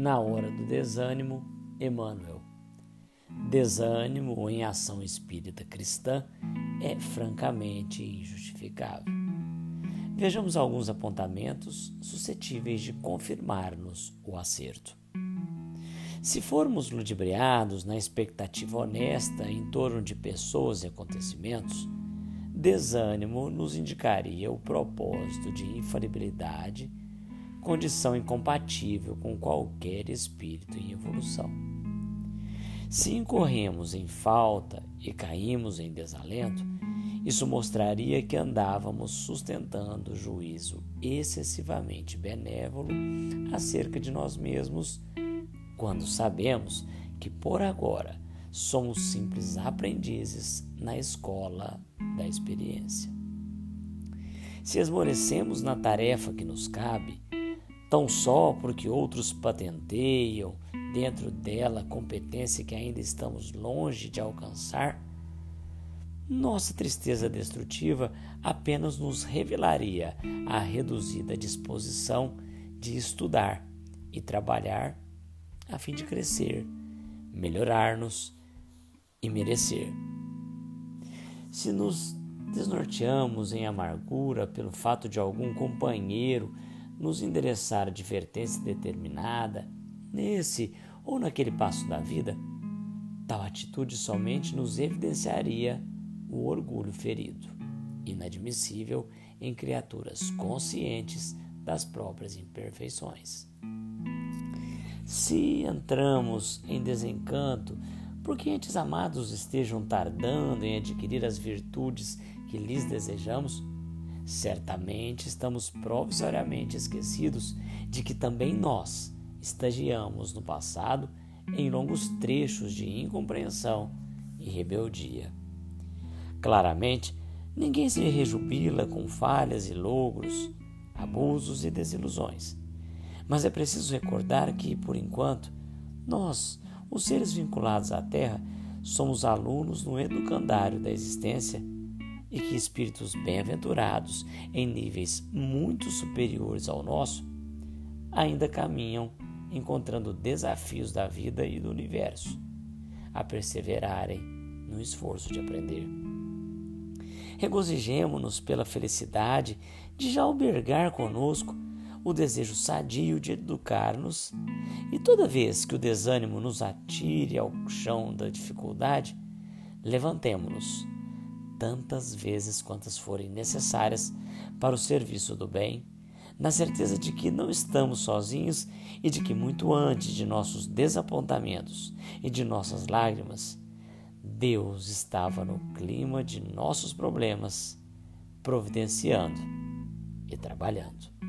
Na hora do desânimo, Emmanuel. Desânimo em ação espírita cristã é francamente injustificável. Vejamos alguns apontamentos suscetíveis de confirmar-nos o acerto. Se formos ludibriados na expectativa honesta em torno de pessoas e acontecimentos, desânimo nos indicaria o propósito de infalibilidade, condição incompatível com qualquer espírito em evolução. Se incorremos em falta e caímos em desalento, isso mostraria que andávamos sustentando juízo excessivamente benévolo acerca de nós mesmos, quando sabemos que por agora somos simples aprendizes na escola da experiência. Se esmorecemos na tarefa que nos cabe, tão só porque outros patenteiam dentro dela competência que ainda estamos longe de alcançar, nossa tristeza destrutiva apenas nos revelaria a reduzida disposição de estudar e trabalhar a fim de crescer, melhorar-nos e merecer. Se nos desnorteamos em amargura pelo fato de algum companheiro nos endereçar advertência determinada, nesse ou naquele passo da vida, tal atitude somente nos evidenciaria o orgulho ferido, inadmissível em criaturas conscientes das próprias imperfeições. Se entramos em desencanto porque entes amados estejam tardando em adquirir as virtudes que lhes desejamos, certamente estamos provisoriamente esquecidos de que também nós estagiamos no passado em longos trechos de incompreensão e rebeldia. Claramente, ninguém se rejubila com falhas e logros, abusos e desilusões. Mas é preciso recordar que, por enquanto, nós os seres vinculados à Terra somos alunos no educandário da existência e que espíritos bem-aventurados em níveis muito superiores ao nosso ainda caminham encontrando desafios da vida e do universo a perseverarem no esforço de aprender. Regozijemo-nos pela felicidade de já albergar conosco o desejo sadio de educar-nos, e toda vez que o desânimo nos atire ao chão da dificuldade, levantemo-nos tantas vezes quantas forem necessárias para o serviço do bem, na certeza de que não estamos sozinhos e de que muito antes de nossos desapontamentos e de nossas lágrimas, Deus estava no clima de nossos problemas, providenciando e trabalhando.